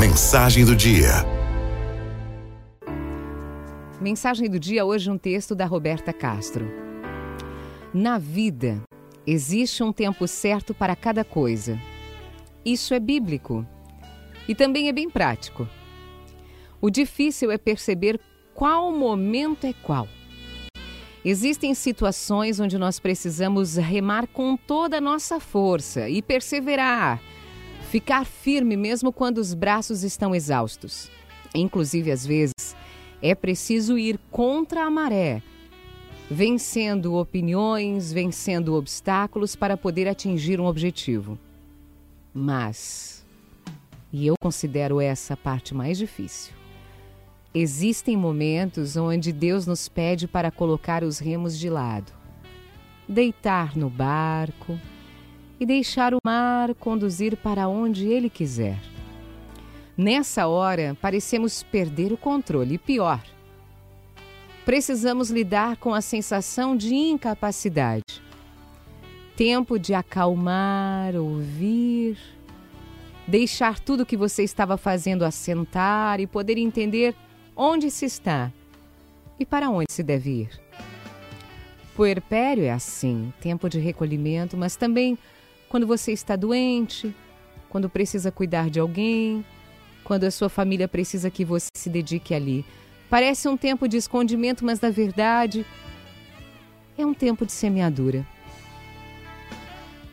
Mensagem do dia. Mensagem do dia hoje um texto da Roberta Castro. Na vida existe um tempo certo para cada coisa. Isso é bíblico e também é bem prático. O difícil é perceber qual momento é qual. Existem situações onde nós precisamos remar com toda a nossa força e perseverar, ficar firme mesmo quando os braços estão exaustos. Inclusive, às vezes, é preciso ir contra a maré, vencendo opiniões, vencendo obstáculos para poder atingir um objetivo. Mas, e eu considero essa parte mais difícil, Existem momentos onde Deus nos pede para colocar os remos de lado, deitar no barco e deixar o mar conduzir para onde ele quiser. Nessa hora, parecemos perder o controle e pior. Precisamos lidar com a sensação de incapacidade. Tempo de acalmar, ouvir, deixar tudo o que você estava fazendo assentar e poder entender onde se está e para onde se deve ir. Puerpério é assim, tempo de recolhimento, mas também quando você está doente, quando precisa cuidar de alguém, quando a sua família precisa que você se dedique ali. Parece um tempo de escondimento, mas na verdade é um tempo de semeadura.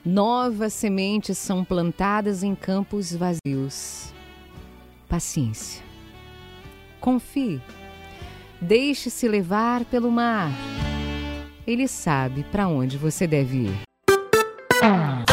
Novas sementes são plantadas em campos vazios. Paciência. Confie. Deixe-se levar pelo mar. Ele sabe para onde você deve ir.